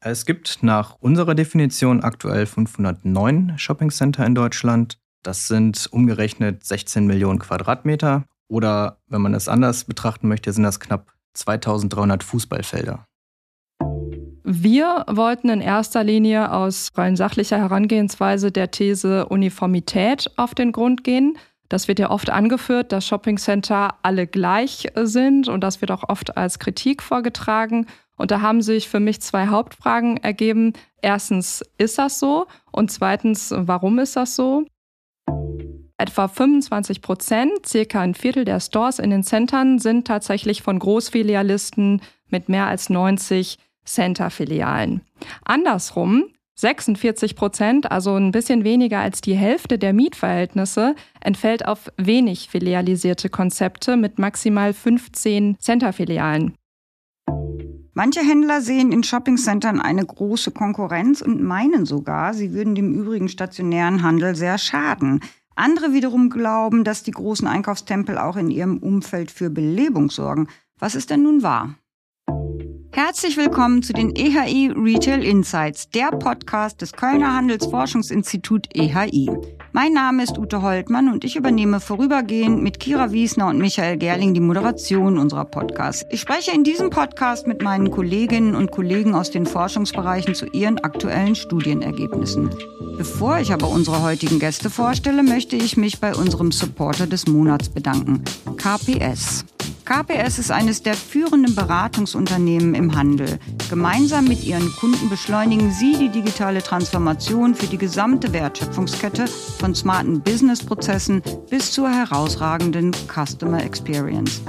Es gibt nach unserer Definition aktuell 509 Shoppingcenter in Deutschland. Das sind umgerechnet 16 Millionen Quadratmeter. Oder wenn man es anders betrachten möchte, sind das knapp 2300 Fußballfelder. Wir wollten in erster Linie aus rein sachlicher Herangehensweise der These Uniformität auf den Grund gehen. Das wird ja oft angeführt, dass Shoppingcenter alle gleich sind und das wird auch oft als Kritik vorgetragen. Und da haben sich für mich zwei Hauptfragen ergeben. Erstens, ist das so? Und zweitens, warum ist das so? Etwa 25 Prozent, circa ein Viertel der Stores in den Centern, sind tatsächlich von Großfilialisten mit mehr als 90 Center-Filialen. Andersrum, 46 Prozent, also ein bisschen weniger als die Hälfte der Mietverhältnisse, entfällt auf wenig filialisierte Konzepte mit maximal 15 Center-Filialen. Manche Händler sehen in Shoppingcentern eine große Konkurrenz und meinen sogar, sie würden dem übrigen stationären Handel sehr schaden. Andere wiederum glauben, dass die großen Einkaufstempel auch in ihrem Umfeld für Belebung sorgen. Was ist denn nun wahr? Herzlich willkommen zu den EHI Retail Insights, der Podcast des Kölner Handelsforschungsinstitut EHI. Mein Name ist Ute Holtmann und ich übernehme vorübergehend mit Kira Wiesner und Michael Gerling die Moderation unserer Podcasts. Ich spreche in diesem Podcast mit meinen Kolleginnen und Kollegen aus den Forschungsbereichen zu ihren aktuellen Studienergebnissen. Bevor ich aber unsere heutigen Gäste vorstelle, möchte ich mich bei unserem Supporter des Monats bedanken, KPS. KPS ist eines der führenden Beratungsunternehmen im Handel. Gemeinsam mit ihren Kunden beschleunigen sie die digitale Transformation für die gesamte Wertschöpfungskette von smarten Businessprozessen bis zur herausragenden Customer Experience.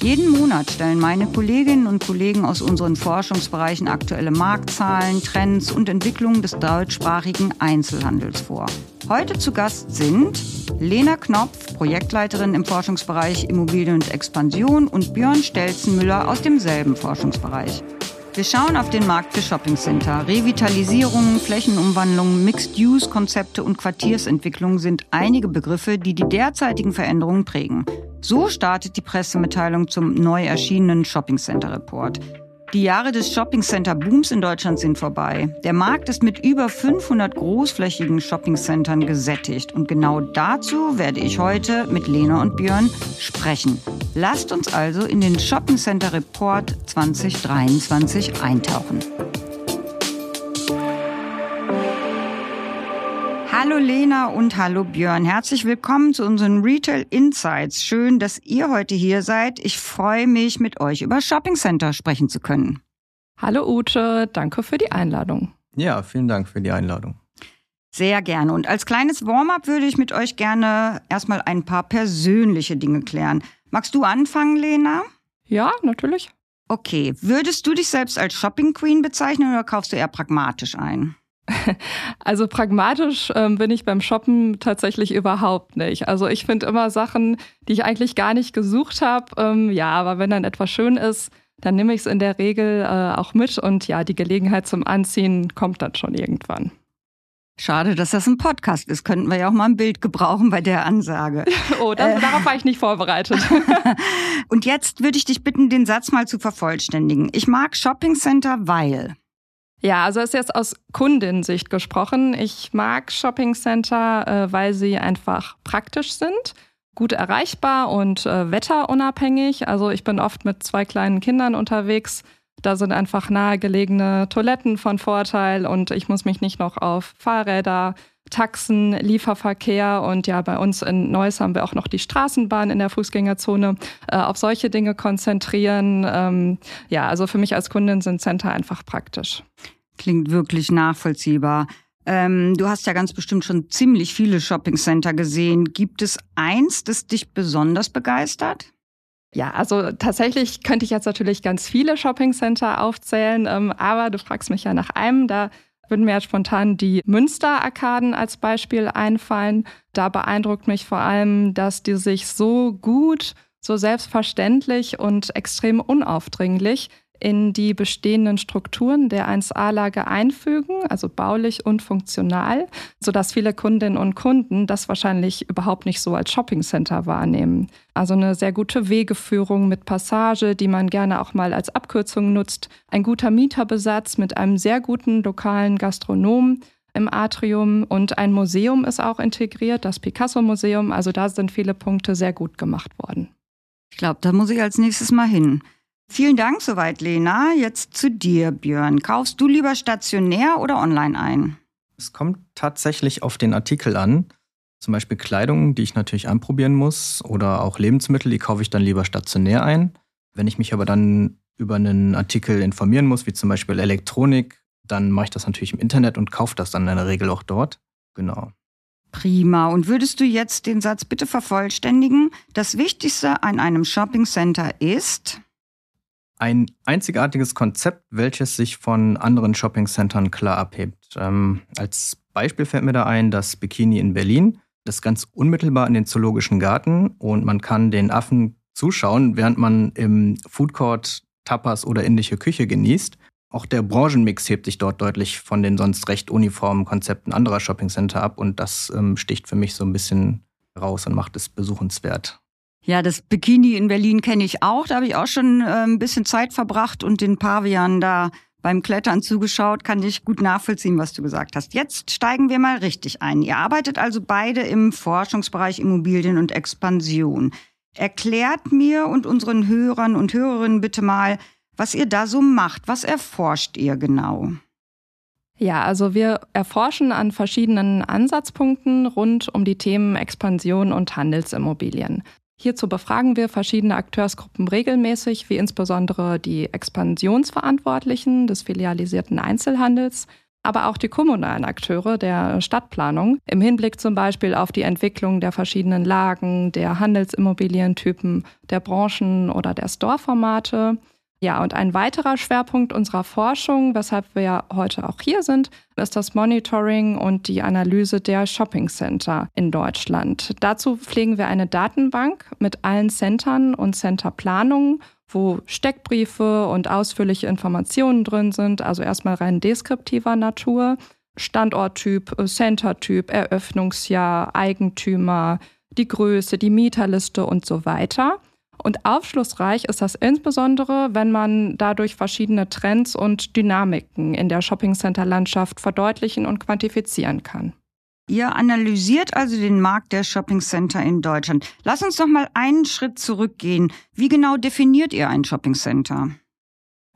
Jeden Monat stellen meine Kolleginnen und Kollegen aus unseren Forschungsbereichen aktuelle Marktzahlen, Trends und Entwicklungen des deutschsprachigen Einzelhandels vor. Heute zu Gast sind Lena Knopf, Projektleiterin im Forschungsbereich Immobilien und Expansion und Björn Stelzenmüller aus demselben Forschungsbereich. Wir schauen auf den Markt für Shoppingcenter. Revitalisierung, Flächenumwandlung, Mixed-Use-Konzepte und Quartiersentwicklung sind einige Begriffe, die die derzeitigen Veränderungen prägen. So startet die Pressemitteilung zum neu erschienenen Shoppingcenter-Report. Die Jahre des Shoppingcenter-Booms in Deutschland sind vorbei. Der Markt ist mit über 500 großflächigen Shoppingcentern gesättigt. Und genau dazu werde ich heute mit Lena und Björn sprechen. Lasst uns also in den Shoppingcenter Report 2023 eintauchen. Hallo Lena und hallo Björn. Herzlich willkommen zu unseren Retail Insights. Schön, dass ihr heute hier seid. Ich freue mich, mit euch über Shopping Center sprechen zu können. Hallo Ute, danke für die Einladung. Ja, vielen Dank für die Einladung. Sehr gerne. Und als kleines Warm-up würde ich mit euch gerne erstmal ein paar persönliche Dinge klären. Magst du anfangen, Lena? Ja, natürlich. Okay. Würdest du dich selbst als Shopping Queen bezeichnen oder kaufst du eher pragmatisch ein? Also pragmatisch ähm, bin ich beim Shoppen tatsächlich überhaupt nicht. Also ich finde immer Sachen, die ich eigentlich gar nicht gesucht habe. Ähm, ja, aber wenn dann etwas schön ist, dann nehme ich es in der Regel äh, auch mit und ja, die Gelegenheit zum Anziehen kommt dann schon irgendwann. Schade, dass das ein Podcast ist. Könnten wir ja auch mal ein Bild gebrauchen bei der Ansage. Oh, das, äh. darauf war ich nicht vorbereitet. und jetzt würde ich dich bitten, den Satz mal zu vervollständigen. Ich mag Shopping Center, weil. Ja, also ist jetzt aus Kundensicht gesprochen. Ich mag Shopping Center, äh, weil sie einfach praktisch sind, gut erreichbar und äh, wetterunabhängig. Also ich bin oft mit zwei kleinen Kindern unterwegs. Da sind einfach nahegelegene Toiletten von Vorteil und ich muss mich nicht noch auf Fahrräder, Taxen, Lieferverkehr und ja, bei uns in Neuss haben wir auch noch die Straßenbahn in der Fußgängerzone, äh, auf solche Dinge konzentrieren. Ähm, ja, also für mich als Kundin sind Center einfach praktisch. Klingt wirklich nachvollziehbar. Ähm, du hast ja ganz bestimmt schon ziemlich viele Shoppingcenter gesehen. Gibt es eins, das dich besonders begeistert? Ja, also tatsächlich könnte ich jetzt natürlich ganz viele Shoppingcenter aufzählen, ähm, aber du fragst mich ja nach einem. Da würden mir spontan die Münster-Arkaden als Beispiel einfallen. Da beeindruckt mich vor allem, dass die sich so gut, so selbstverständlich und extrem unaufdringlich in die bestehenden Strukturen der 1A-Lage einfügen, also baulich und funktional, sodass viele Kundinnen und Kunden das wahrscheinlich überhaupt nicht so als Shoppingcenter wahrnehmen. Also eine sehr gute Wegeführung mit Passage, die man gerne auch mal als Abkürzung nutzt, ein guter Mieterbesatz mit einem sehr guten lokalen Gastronomen im Atrium und ein Museum ist auch integriert, das Picasso-Museum. Also da sind viele Punkte sehr gut gemacht worden. Ich glaube, da muss ich als nächstes mal hin. Vielen Dank soweit, Lena. Jetzt zu dir, Björn. Kaufst du lieber stationär oder online ein? Es kommt tatsächlich auf den Artikel an. Zum Beispiel Kleidung, die ich natürlich anprobieren muss, oder auch Lebensmittel, die kaufe ich dann lieber stationär ein. Wenn ich mich aber dann über einen Artikel informieren muss, wie zum Beispiel Elektronik, dann mache ich das natürlich im Internet und kaufe das dann in der Regel auch dort. Genau. Prima. Und würdest du jetzt den Satz bitte vervollständigen? Das Wichtigste an einem Shopping Center ist ein einzigartiges Konzept, welches sich von anderen Shoppingcentern klar abhebt. Ähm, als Beispiel fällt mir da ein das Bikini in Berlin. Das ist ganz unmittelbar in den Zoologischen Garten und man kann den Affen zuschauen, während man im Foodcourt Tapas oder indische Küche genießt. Auch der Branchenmix hebt sich dort deutlich von den sonst recht uniformen Konzepten anderer Shoppingcenter ab und das ähm, sticht für mich so ein bisschen raus und macht es besuchenswert. Ja, das Bikini in Berlin kenne ich auch. Da habe ich auch schon äh, ein bisschen Zeit verbracht und den Pavian da beim Klettern zugeschaut. Kann ich gut nachvollziehen, was du gesagt hast. Jetzt steigen wir mal richtig ein. Ihr arbeitet also beide im Forschungsbereich Immobilien und Expansion. Erklärt mir und unseren Hörern und Hörerinnen bitte mal, was ihr da so macht. Was erforscht ihr genau? Ja, also wir erforschen an verschiedenen Ansatzpunkten rund um die Themen Expansion und Handelsimmobilien. Hierzu befragen wir verschiedene Akteursgruppen regelmäßig, wie insbesondere die Expansionsverantwortlichen des filialisierten Einzelhandels, aber auch die kommunalen Akteure der Stadtplanung im Hinblick zum Beispiel auf die Entwicklung der verschiedenen Lagen, der Handelsimmobilientypen, der Branchen oder der Store-Formate ja, und ein weiterer Schwerpunkt unserer Forschung, weshalb wir ja heute auch hier sind, ist das Monitoring und die Analyse der Shopping Center in Deutschland. Dazu pflegen wir eine Datenbank mit allen Centern und Centerplanungen, wo Steckbriefe und ausführliche Informationen drin sind, also erstmal rein deskriptiver Natur. Standorttyp, Centertyp, Eröffnungsjahr, Eigentümer, die Größe, die Mieterliste und so weiter. Und aufschlussreich ist das insbesondere, wenn man dadurch verschiedene Trends und Dynamiken in der Shoppingcenter-Landschaft verdeutlichen und quantifizieren kann. Ihr analysiert also den Markt der Shoppingcenter in Deutschland. Lass uns noch mal einen Schritt zurückgehen. Wie genau definiert ihr ein Shoppingcenter?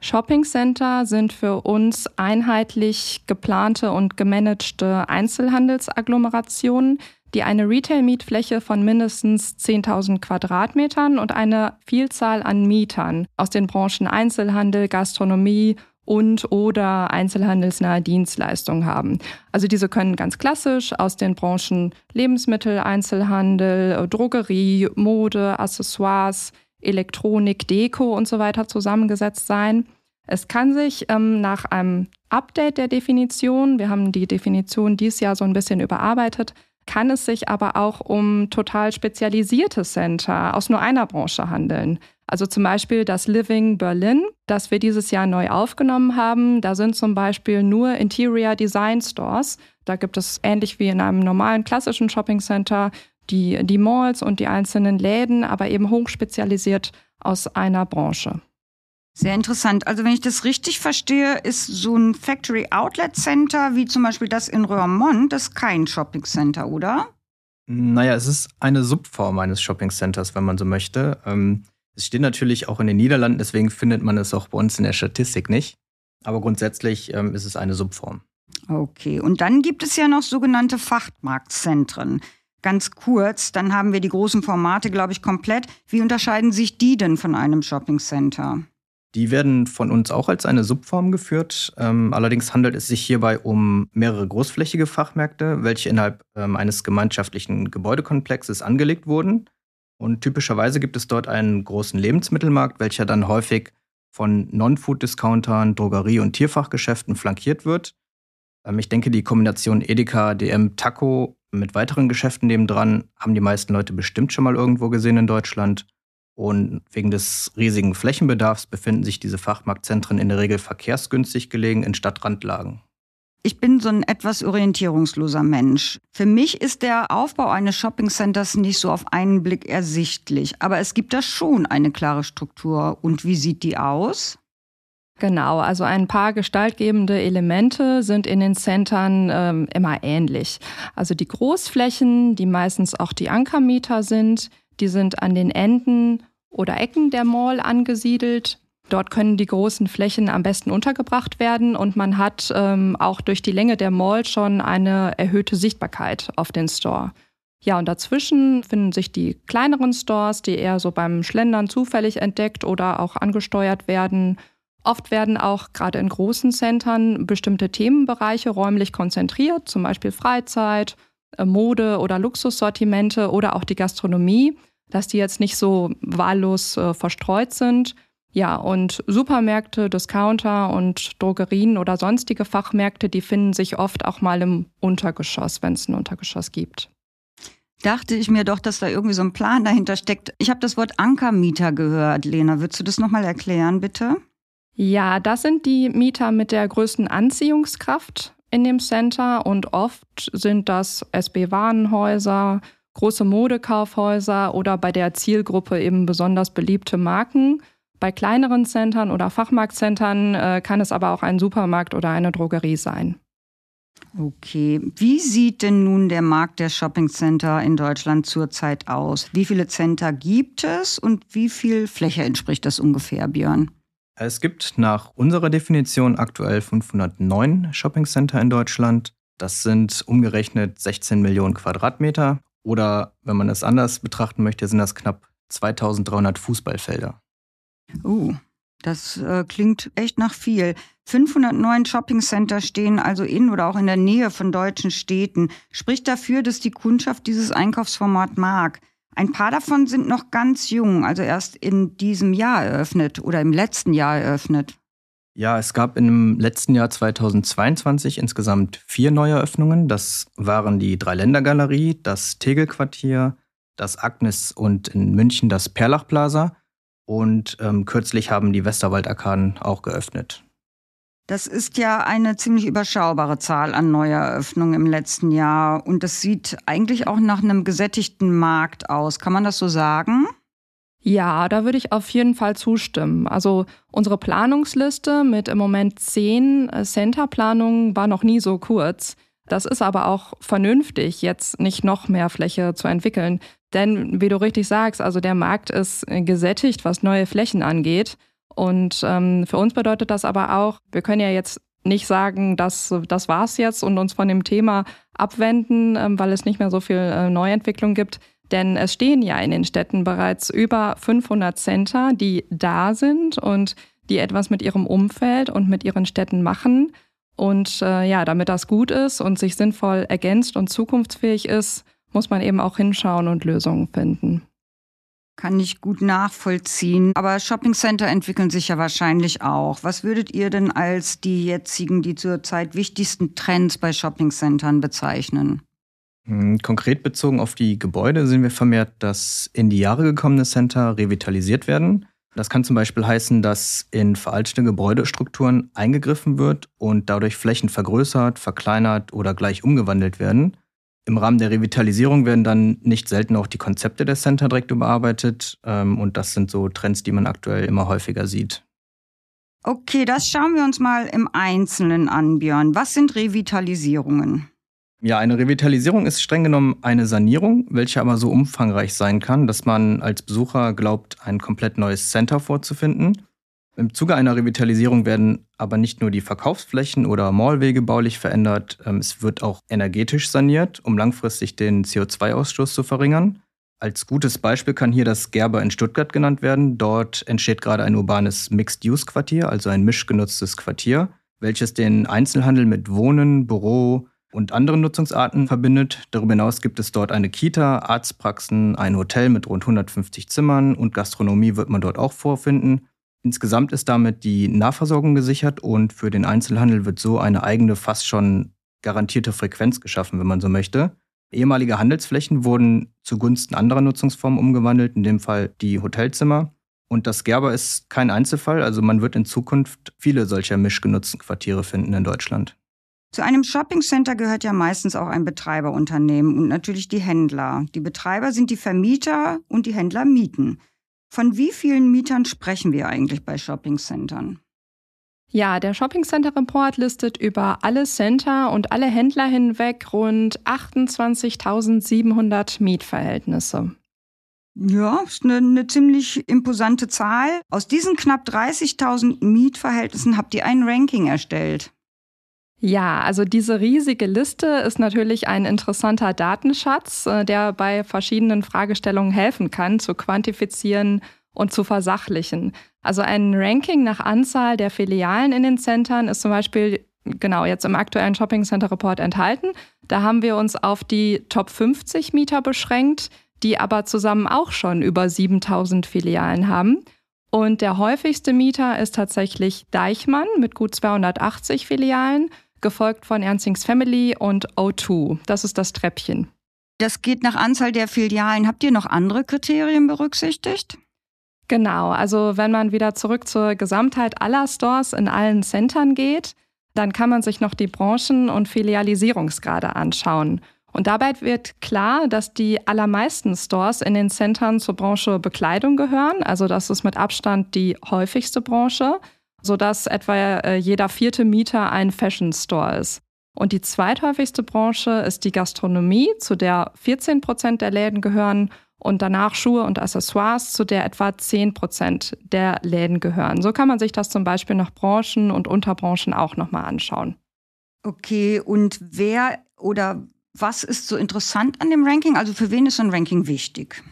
Shoppingcenter sind für uns einheitlich geplante und gemanagte Einzelhandelsagglomerationen, die eine Retail-Mietfläche von mindestens 10.000 Quadratmetern und eine Vielzahl an Mietern aus den Branchen Einzelhandel, Gastronomie und oder einzelhandelsnahe Dienstleistungen haben. Also diese können ganz klassisch aus den Branchen Lebensmittel, Einzelhandel, Drogerie, Mode, Accessoires, Elektronik, Deko und so weiter zusammengesetzt sein. Es kann sich ähm, nach einem Update der Definition, wir haben die Definition dieses Jahr so ein bisschen überarbeitet, kann es sich aber auch um total spezialisierte Center aus nur einer Branche handeln. Also zum Beispiel das Living Berlin, das wir dieses Jahr neu aufgenommen haben. Da sind zum Beispiel nur Interior Design Stores. Da gibt es ähnlich wie in einem normalen klassischen Shopping Center die, die Malls und die einzelnen Läden, aber eben hochspezialisiert aus einer Branche. Sehr interessant. Also wenn ich das richtig verstehe, ist so ein Factory Outlet Center wie zum Beispiel das in Roermond, das kein Shopping Center, oder? Naja, es ist eine Subform eines Shopping Centers, wenn man so möchte. Ähm, es steht natürlich auch in den Niederlanden, deswegen findet man es auch bei uns in der Statistik nicht. Aber grundsätzlich ähm, ist es eine Subform. Okay, und dann gibt es ja noch sogenannte Fachmarktzentren. Ganz kurz, dann haben wir die großen Formate, glaube ich, komplett. Wie unterscheiden sich die denn von einem Shopping Center? Die werden von uns auch als eine Subform geführt. Ähm, allerdings handelt es sich hierbei um mehrere großflächige Fachmärkte, welche innerhalb ähm, eines gemeinschaftlichen Gebäudekomplexes angelegt wurden. Und typischerweise gibt es dort einen großen Lebensmittelmarkt, welcher dann häufig von Non-Food-Discountern, Drogerie- und Tierfachgeschäften flankiert wird. Ähm, ich denke, die Kombination Edeka, DM, Taco mit weiteren Geschäften nebendran haben die meisten Leute bestimmt schon mal irgendwo gesehen in Deutschland. Und wegen des riesigen Flächenbedarfs befinden sich diese Fachmarktzentren in der Regel verkehrsgünstig gelegen in Stadtrandlagen. Ich bin so ein etwas orientierungsloser Mensch. Für mich ist der Aufbau eines Shoppingcenters nicht so auf einen Blick ersichtlich, aber es gibt da schon eine klare Struktur. Und wie sieht die aus? Genau, also ein paar gestaltgebende Elemente sind in den Centern ähm, immer ähnlich. Also die Großflächen, die meistens auch die Ankermieter sind, die sind an den Enden oder Ecken der Mall angesiedelt. Dort können die großen Flächen am besten untergebracht werden und man hat ähm, auch durch die Länge der Mall schon eine erhöhte Sichtbarkeit auf den Store. Ja, und dazwischen finden sich die kleineren Stores, die eher so beim Schlendern zufällig entdeckt oder auch angesteuert werden. Oft werden auch gerade in großen Centern bestimmte Themenbereiche räumlich konzentriert, zum Beispiel Freizeit, äh, Mode oder Luxussortimente oder auch die Gastronomie, dass die jetzt nicht so wahllos äh, verstreut sind. Ja, und Supermärkte, Discounter und Drogerien oder sonstige Fachmärkte, die finden sich oft auch mal im Untergeschoss, wenn es ein Untergeschoss gibt. Dachte ich mir doch, dass da irgendwie so ein Plan dahinter steckt. Ich habe das Wort Ankermieter gehört, Lena. Würdest du das nochmal erklären, bitte? Ja, das sind die Mieter mit der größten Anziehungskraft in dem Center und oft sind das SB-Warenhäuser, große Modekaufhäuser oder bei der Zielgruppe eben besonders beliebte Marken. Bei kleineren Centern oder Fachmarktcentern äh, kann es aber auch ein Supermarkt oder eine Drogerie sein. Okay, wie sieht denn nun der Markt der Shoppingcenter in Deutschland zurzeit aus? Wie viele Center gibt es und wie viel Fläche entspricht das ungefähr, Björn? Es gibt nach unserer Definition aktuell 509 Shoppingcenter in Deutschland. Das sind umgerechnet 16 Millionen Quadratmeter. Oder wenn man es anders betrachten möchte, sind das knapp 2300 Fußballfelder. Uh, das äh, klingt echt nach viel. 509 Shoppingcenter stehen also in oder auch in der Nähe von deutschen Städten. Spricht dafür, dass die Kundschaft dieses Einkaufsformat mag. Ein paar davon sind noch ganz jung, also erst in diesem Jahr eröffnet oder im letzten Jahr eröffnet. Ja, es gab im letzten Jahr 2022 insgesamt vier Neueröffnungen. Das waren die Dreiländergalerie, das Tegel-Quartier, das Agnes und in München das Perlach Plaza. Und ähm, kürzlich haben die Westerwald-Arkaden auch geöffnet. Das ist ja eine ziemlich überschaubare Zahl an Neueröffnungen im letzten Jahr. Und das sieht eigentlich auch nach einem gesättigten Markt aus. Kann man das so sagen? Ja, da würde ich auf jeden Fall zustimmen. Also unsere Planungsliste mit im Moment zehn äh, Center-Planungen war noch nie so kurz. Das ist aber auch vernünftig, jetzt nicht noch mehr Fläche zu entwickeln. Denn wie du richtig sagst, also der Markt ist gesättigt, was neue Flächen angeht. Und ähm, für uns bedeutet das aber auch, wir können ja jetzt nicht sagen, dass das war's jetzt und uns von dem Thema abwenden, ähm, weil es nicht mehr so viel äh, Neuentwicklung gibt. Denn es stehen ja in den Städten bereits über 500 Center, die da sind und die etwas mit ihrem Umfeld und mit ihren Städten machen. Und äh, ja, damit das gut ist und sich sinnvoll ergänzt und zukunftsfähig ist, muss man eben auch hinschauen und Lösungen finden. Kann ich gut nachvollziehen. Aber Shoppingcenter entwickeln sich ja wahrscheinlich auch. Was würdet ihr denn als die jetzigen, die zurzeit wichtigsten Trends bei Shoppingcentern bezeichnen? Hm, konkret bezogen auf die Gebäude sehen wir vermehrt, dass in die Jahre gekommene Center revitalisiert werden. Das kann zum Beispiel heißen, dass in veraltete Gebäudestrukturen eingegriffen wird und dadurch Flächen vergrößert, verkleinert oder gleich umgewandelt werden. Im Rahmen der Revitalisierung werden dann nicht selten auch die Konzepte der Center direkt überarbeitet. Ähm, und das sind so Trends, die man aktuell immer häufiger sieht. Okay, das schauen wir uns mal im Einzelnen an, Björn. Was sind Revitalisierungen? Ja, eine Revitalisierung ist streng genommen eine Sanierung, welche aber so umfangreich sein kann, dass man als Besucher glaubt, ein komplett neues Center vorzufinden. Im Zuge einer Revitalisierung werden aber nicht nur die Verkaufsflächen oder Mallwege baulich verändert, ähm, es wird auch energetisch saniert, um langfristig den CO2-Ausstoß zu verringern. Als gutes Beispiel kann hier das Gerber in Stuttgart genannt werden. Dort entsteht gerade ein urbanes Mixed-Use-Quartier, also ein mischgenutztes Quartier, welches den Einzelhandel mit Wohnen, Büro und anderen Nutzungsarten verbindet. Darüber hinaus gibt es dort eine Kita, Arztpraxen, ein Hotel mit rund 150 Zimmern und Gastronomie wird man dort auch vorfinden. Insgesamt ist damit die Nahversorgung gesichert und für den Einzelhandel wird so eine eigene, fast schon garantierte Frequenz geschaffen, wenn man so möchte. Ehemalige Handelsflächen wurden zugunsten anderer Nutzungsformen umgewandelt, in dem Fall die Hotelzimmer. Und das Gerber ist kein Einzelfall, also man wird in Zukunft viele solcher mischgenutzten Quartiere finden in Deutschland. Zu einem Shoppingcenter gehört ja meistens auch ein Betreiberunternehmen und natürlich die Händler. Die Betreiber sind die Vermieter und die Händler mieten. Von wie vielen Mietern sprechen wir eigentlich bei Shoppingcentern? Ja, der Shopping Center Report listet über alle Center und alle Händler hinweg rund 28.700 Mietverhältnisse. Ja, ist eine, eine ziemlich imposante Zahl. Aus diesen knapp 30.000 Mietverhältnissen habt ihr ein Ranking erstellt. Ja, also diese riesige Liste ist natürlich ein interessanter Datenschatz, äh, der bei verschiedenen Fragestellungen helfen kann, zu quantifizieren und zu versachlichen. Also ein Ranking nach Anzahl der Filialen in den Centern ist zum Beispiel genau jetzt im aktuellen Shopping Center Report enthalten. Da haben wir uns auf die Top 50 Mieter beschränkt, die aber zusammen auch schon über 7000 Filialen haben. Und der häufigste Mieter ist tatsächlich Deichmann mit gut 280 Filialen, gefolgt von Ernstings Family und O2. Das ist das Treppchen. Das geht nach Anzahl der Filialen. Habt ihr noch andere Kriterien berücksichtigt? Genau, also wenn man wieder zurück zur Gesamtheit aller Stores in allen Centern geht, dann kann man sich noch die Branchen- und Filialisierungsgrade anschauen. Und dabei wird klar, dass die allermeisten Stores in den Centern zur Branche Bekleidung gehören. Also das ist mit Abstand die häufigste Branche, sodass etwa äh, jeder vierte Mieter ein Fashion Store ist. Und die zweithäufigste Branche ist die Gastronomie, zu der 14 Prozent der Läden gehören und danach Schuhe und Accessoires, zu der etwa 10 Prozent der Läden gehören. So kann man sich das zum Beispiel nach Branchen und Unterbranchen auch nochmal anschauen. Okay, und wer oder was ist so interessant an dem Ranking? Also für wen ist so ein Ranking wichtig?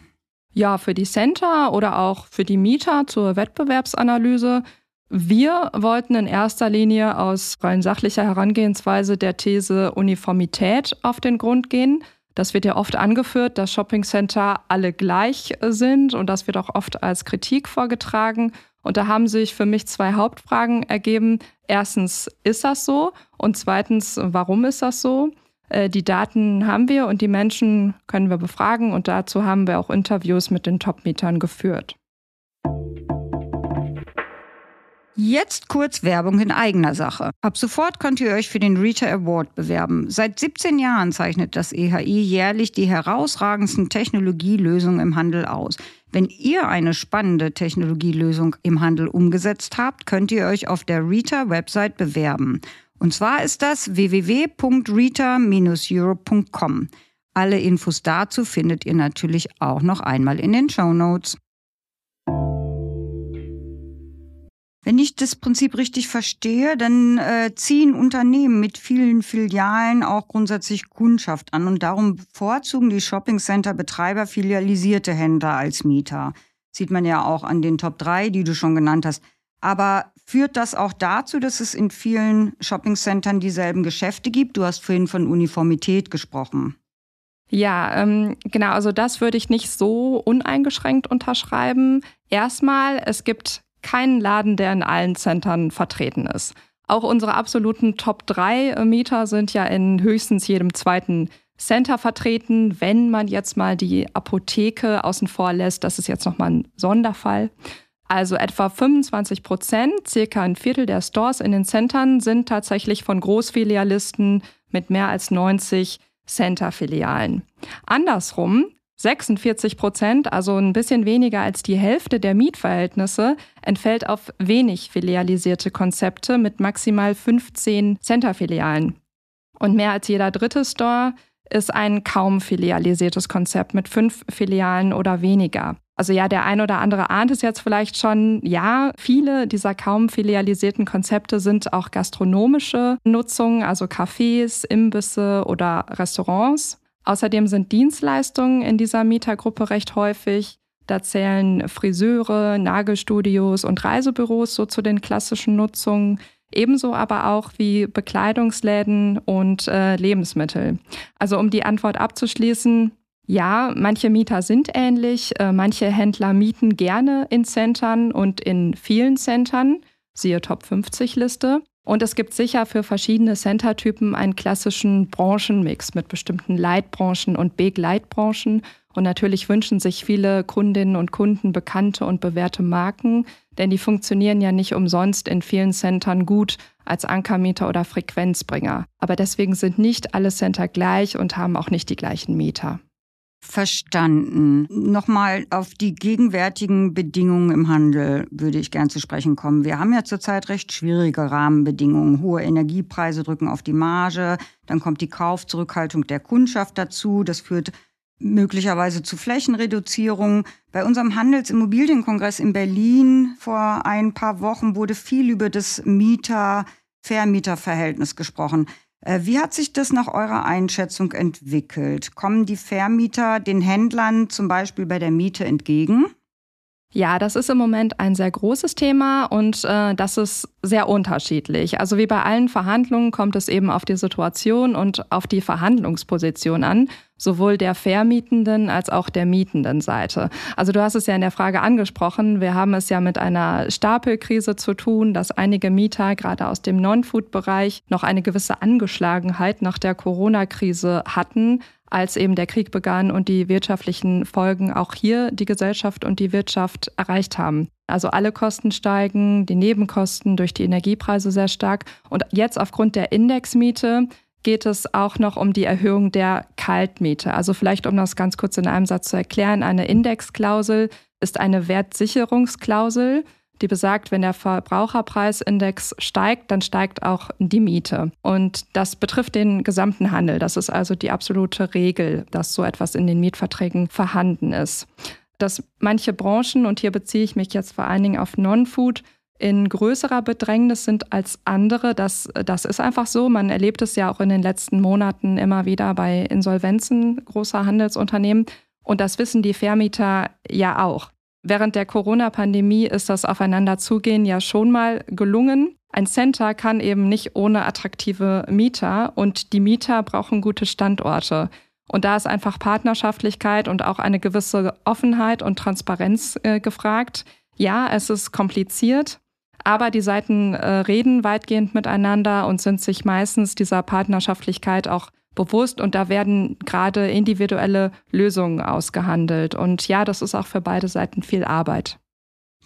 Ja, für die Center oder auch für die Mieter zur Wettbewerbsanalyse. Wir wollten in erster Linie aus rein sachlicher Herangehensweise der These Uniformität auf den Grund gehen. Das wird ja oft angeführt, dass Shoppingcenter alle gleich sind und das wird auch oft als Kritik vorgetragen. Und da haben sich für mich zwei Hauptfragen ergeben. Erstens, ist das so? Und zweitens, warum ist das so? Äh, die Daten haben wir und die Menschen können wir befragen und dazu haben wir auch Interviews mit den Top-Mietern geführt. Jetzt kurz Werbung in eigener Sache. Ab sofort könnt ihr euch für den Rita Award bewerben. Seit 17 Jahren zeichnet das EHI jährlich die herausragendsten Technologielösungen im Handel aus. Wenn ihr eine spannende Technologielösung im Handel umgesetzt habt, könnt ihr euch auf der Rita-Website bewerben. Und zwar ist das www.rita-europe.com. Alle Infos dazu findet ihr natürlich auch noch einmal in den Show Notes. Wenn ich das Prinzip richtig verstehe, dann äh, ziehen Unternehmen mit vielen Filialen auch grundsätzlich Kundschaft an und darum bevorzugen die Shoppingcenter-Betreiber filialisierte Händler als Mieter. Sieht man ja auch an den Top 3, die du schon genannt hast. Aber führt das auch dazu, dass es in vielen Shoppingcentern dieselben Geschäfte gibt? Du hast vorhin von Uniformität gesprochen. Ja, ähm, genau, also das würde ich nicht so uneingeschränkt unterschreiben. Erstmal, es gibt keinen Laden, der in allen Centern vertreten ist. Auch unsere absoluten Top 3 äh, Mieter sind ja in höchstens jedem zweiten Center vertreten, wenn man jetzt mal die Apotheke außen vor lässt. Das ist jetzt nochmal ein Sonderfall. Also etwa 25 Prozent, circa ein Viertel der Stores in den Centern sind tatsächlich von Großfilialisten mit mehr als 90 Center-Filialen. Andersrum, 46 Prozent, also ein bisschen weniger als die Hälfte der Mietverhältnisse, entfällt auf wenig filialisierte Konzepte mit maximal 15 Center-Filialen. Und mehr als jeder dritte Store ist ein kaum filialisiertes Konzept mit fünf Filialen oder weniger. Also ja, der ein oder andere ahnt es jetzt vielleicht schon. Ja, viele dieser kaum filialisierten Konzepte sind auch gastronomische Nutzungen, also Cafés, Imbisse oder Restaurants. Außerdem sind Dienstleistungen in dieser Mietergruppe recht häufig. Da zählen Friseure, Nagelstudios und Reisebüros so zu den klassischen Nutzungen. Ebenso aber auch wie Bekleidungsläden und äh, Lebensmittel. Also um die Antwort abzuschließen, ja, manche Mieter sind ähnlich. Äh, manche Händler mieten gerne in Centern und in vielen Centern, siehe Top 50 Liste. Und es gibt sicher für verschiedene Center-Typen einen klassischen Branchenmix mit bestimmten Leitbranchen und Begleitbranchen. Und natürlich wünschen sich viele Kundinnen und Kunden bekannte und bewährte Marken, denn die funktionieren ja nicht umsonst in vielen Centern gut als Ankermieter oder Frequenzbringer. Aber deswegen sind nicht alle Center gleich und haben auch nicht die gleichen Mieter. Verstanden. Nochmal auf die gegenwärtigen Bedingungen im Handel würde ich gern zu sprechen kommen. Wir haben ja zurzeit recht schwierige Rahmenbedingungen. Hohe Energiepreise drücken auf die Marge, dann kommt die Kaufzurückhaltung der Kundschaft dazu. Das führt möglicherweise zu Flächenreduzierung. Bei unserem Handelsimmobilienkongress in Berlin vor ein paar Wochen wurde viel über das Mieter-Vermieter-Verhältnis gesprochen. Äh, wie hat sich das nach eurer Einschätzung entwickelt? Kommen die Vermieter den Händlern zum Beispiel bei der Miete entgegen? Ja, das ist im Moment ein sehr großes Thema und äh, das ist sehr unterschiedlich. Also wie bei allen Verhandlungen kommt es eben auf die Situation und auf die Verhandlungsposition an, sowohl der Vermietenden als auch der mietenden Seite. Also du hast es ja in der Frage angesprochen, wir haben es ja mit einer Stapelkrise zu tun, dass einige Mieter gerade aus dem Non-Food-Bereich noch eine gewisse Angeschlagenheit nach der Corona-Krise hatten als eben der Krieg begann und die wirtschaftlichen Folgen auch hier die Gesellschaft und die Wirtschaft erreicht haben. Also alle Kosten steigen, die Nebenkosten durch die Energiepreise sehr stark. Und jetzt aufgrund der Indexmiete geht es auch noch um die Erhöhung der Kaltmiete. Also vielleicht, um das ganz kurz in einem Satz zu erklären, eine Indexklausel ist eine Wertsicherungsklausel die besagt, wenn der Verbraucherpreisindex steigt, dann steigt auch die Miete. Und das betrifft den gesamten Handel. Das ist also die absolute Regel, dass so etwas in den Mietverträgen vorhanden ist. Dass manche Branchen, und hier beziehe ich mich jetzt vor allen Dingen auf Non-Food, in größerer Bedrängnis sind als andere. Das, das ist einfach so. Man erlebt es ja auch in den letzten Monaten immer wieder bei Insolvenzen großer Handelsunternehmen. Und das wissen die Vermieter ja auch. Während der Corona-Pandemie ist das Aufeinanderzugehen ja schon mal gelungen. Ein Center kann eben nicht ohne attraktive Mieter und die Mieter brauchen gute Standorte. Und da ist einfach Partnerschaftlichkeit und auch eine gewisse Offenheit und Transparenz äh, gefragt. Ja, es ist kompliziert, aber die Seiten äh, reden weitgehend miteinander und sind sich meistens dieser Partnerschaftlichkeit auch bewusst und da werden gerade individuelle Lösungen ausgehandelt. Und ja, das ist auch für beide Seiten viel Arbeit.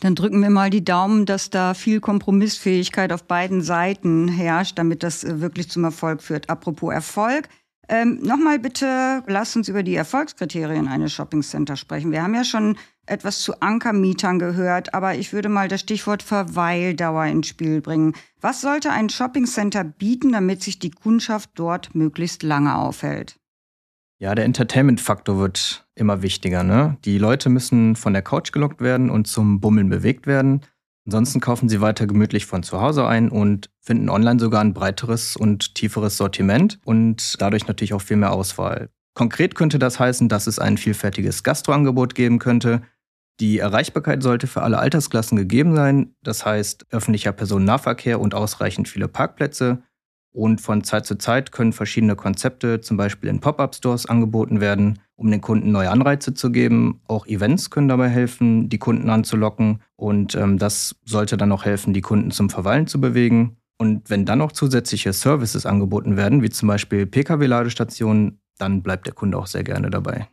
Dann drücken wir mal die Daumen, dass da viel Kompromissfähigkeit auf beiden Seiten herrscht, damit das äh, wirklich zum Erfolg führt. Apropos Erfolg. Ähm, Nochmal bitte, lasst uns über die Erfolgskriterien eines Shoppingcenters sprechen. Wir haben ja schon etwas zu Ankermietern gehört, aber ich würde mal das Stichwort Verweildauer ins Spiel bringen. Was sollte ein Shoppingcenter bieten, damit sich die Kundschaft dort möglichst lange aufhält? Ja, der Entertainment-Faktor wird immer wichtiger. Ne? Die Leute müssen von der Couch gelockt werden und zum Bummeln bewegt werden. Ansonsten kaufen sie weiter gemütlich von zu Hause ein und finden online sogar ein breiteres und tieferes Sortiment und dadurch natürlich auch viel mehr Auswahl. Konkret könnte das heißen, dass es ein vielfältiges Gastroangebot geben könnte. Die Erreichbarkeit sollte für alle Altersklassen gegeben sein, das heißt öffentlicher Personennahverkehr und ausreichend viele Parkplätze. Und von Zeit zu Zeit können verschiedene Konzepte, zum Beispiel in Pop-up-Stores, angeboten werden, um den Kunden neue Anreize zu geben. Auch Events können dabei helfen, die Kunden anzulocken. Und ähm, das sollte dann auch helfen, die Kunden zum Verweilen zu bewegen. Und wenn dann noch zusätzliche Services angeboten werden, wie zum Beispiel Pkw-Ladestationen, dann bleibt der Kunde auch sehr gerne dabei.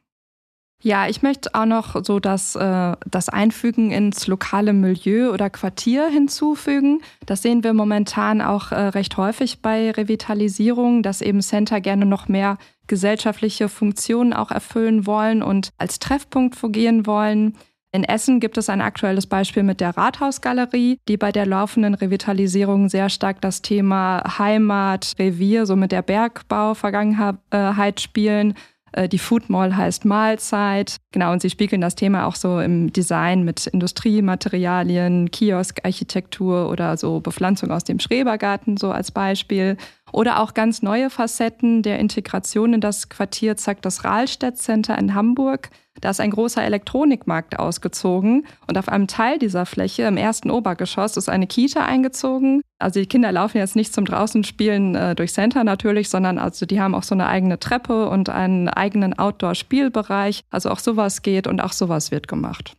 Ja, ich möchte auch noch so das, äh, das Einfügen ins lokale Milieu oder Quartier hinzufügen. Das sehen wir momentan auch äh, recht häufig bei Revitalisierung, dass eben Center gerne noch mehr gesellschaftliche Funktionen auch erfüllen wollen und als Treffpunkt fungieren wollen. In Essen gibt es ein aktuelles Beispiel mit der Rathausgalerie, die bei der laufenden Revitalisierung sehr stark das Thema Heimat, Revier, so mit der Bergbau-Vergangenheit spielen. Äh, die Food Mall heißt Mahlzeit. Genau, und sie spiegeln das Thema auch so im Design mit Industriematerialien, Kioskarchitektur oder so Bepflanzung aus dem Schrebergarten, so als Beispiel. Oder auch ganz neue Facetten der Integration in das Quartier zeigt das Rahlstedt Center in Hamburg. Da ist ein großer Elektronikmarkt ausgezogen und auf einem Teil dieser Fläche im ersten Obergeschoss ist eine Kita eingezogen. Also die Kinder laufen jetzt nicht zum Draußenspielen äh, durch Center natürlich, sondern also die haben auch so eine eigene Treppe und einen eigenen Outdoor-Spielbereich. Also auch sowas geht und auch sowas wird gemacht.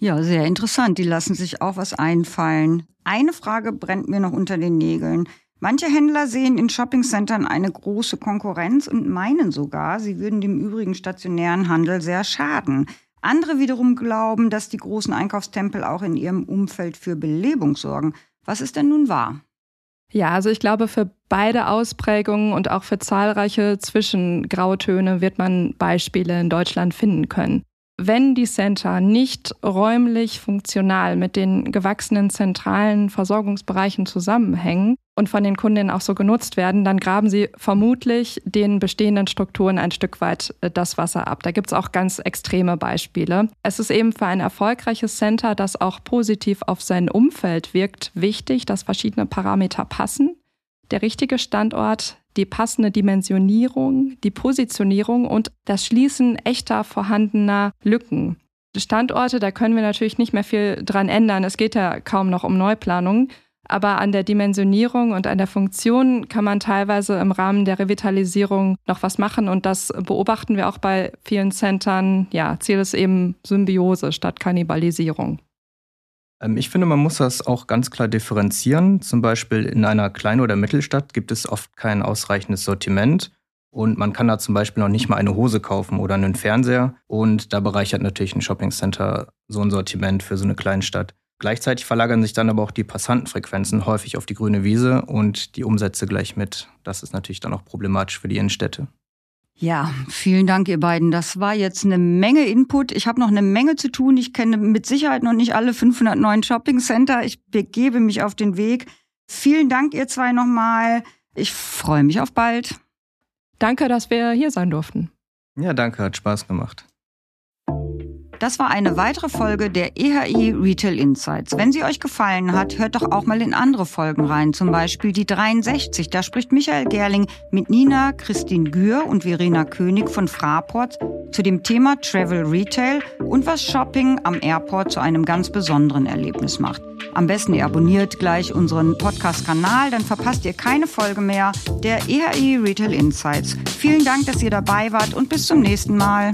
Ja, sehr interessant. Die lassen sich auch was einfallen. Eine Frage brennt mir noch unter den Nägeln. Manche Händler sehen in Shoppingcentern eine große Konkurrenz und meinen sogar, sie würden dem übrigen stationären Handel sehr schaden. Andere wiederum glauben, dass die großen Einkaufstempel auch in ihrem Umfeld für Belebung sorgen. Was ist denn nun wahr? Ja, also ich glaube, für beide Ausprägungen und auch für zahlreiche Zwischengrautöne wird man Beispiele in Deutschland finden können. Wenn die Center nicht räumlich funktional mit den gewachsenen zentralen Versorgungsbereichen zusammenhängen und von den Kundinnen auch so genutzt werden, dann graben sie vermutlich den bestehenden Strukturen ein Stück weit äh, das Wasser ab. Da gibt es auch ganz extreme Beispiele. Es ist eben für ein erfolgreiches Center, das auch positiv auf sein Umfeld wirkt, wichtig, dass verschiedene Parameter passen. Der richtige Standort, die passende Dimensionierung, die Positionierung und das Schließen echter vorhandener Lücken. Standorte, da können wir natürlich nicht mehr viel dran ändern. Es geht ja kaum noch um Neuplanung. Aber an der Dimensionierung und an der Funktion kann man teilweise im Rahmen der Revitalisierung noch was machen. Und das beobachten wir auch bei vielen Centern. Ja, Ziel ist eben Symbiose statt Kannibalisierung. Ähm, ich finde, man muss das auch ganz klar differenzieren. Zum Beispiel in einer Klein- oder Mittelstadt gibt es oft kein ausreichendes Sortiment. Und man kann da zum Beispiel noch nicht mal eine Hose kaufen oder einen Fernseher. Und da bereichert natürlich ein Shoppingcenter so ein Sortiment für so eine Kleinstadt. Gleichzeitig verlagern sich dann aber auch die Passantenfrequenzen häufig auf die grüne Wiese und die Umsätze gleich mit. Das ist natürlich dann auch problematisch für die Innenstädte. Ja, vielen Dank, ihr beiden. Das war jetzt eine Menge Input. Ich habe noch eine Menge zu tun. Ich kenne mit Sicherheit noch nicht alle 509 Shopping Center. Ich begebe mich auf den Weg. Vielen Dank, ihr zwei nochmal. Ich freue mich auf bald. Danke, dass wir hier sein durften. Ja, danke, hat Spaß gemacht. Das war eine weitere Folge der EHI Retail Insights. Wenn sie euch gefallen hat, hört doch auch mal in andere Folgen rein, zum Beispiel die 63. Da spricht Michael Gerling mit Nina, Christine Gür und Verena König von Fraport zu dem Thema Travel Retail und was Shopping am Airport zu einem ganz besonderen Erlebnis macht. Am besten ihr abonniert gleich unseren Podcast-Kanal, dann verpasst ihr keine Folge mehr der EHI Retail Insights. Vielen Dank, dass ihr dabei wart und bis zum nächsten Mal.